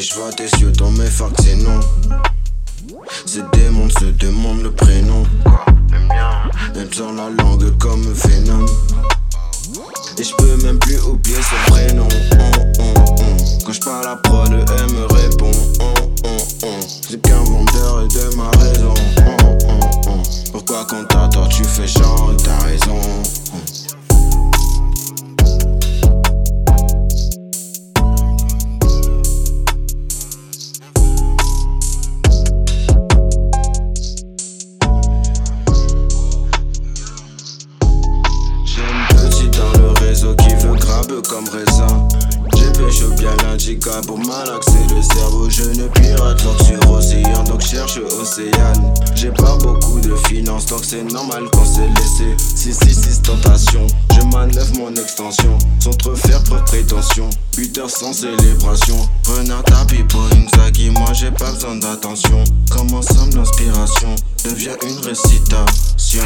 je vois tes yeux dans mes fards c'est non. Ces démons se demandent le prénom. Quoi, le mien. Même sans la langue comme un Et je peux même plus oublier son prénom. Quand je parle à prod, elle me répond. C'est qu'un vendeur de ma raison. Pourquoi quand t'attends, tu fais genre t'as raison? Comme raisin. Pécho bien l'indica pour malaxer le cerveau. Je ne pirate donc sur océan, donc cherche océane. J'ai pas beaucoup de finances, donc c'est normal qu'on s'est laissé. 666 tentation, je manœuvre mon extension. Sans trop faire preuve prétention, 8 heures sans célébration. Renard tapis pour une zagi, moi j'ai pas besoin d'attention. Comme ensemble l'inspiration devient une récitation.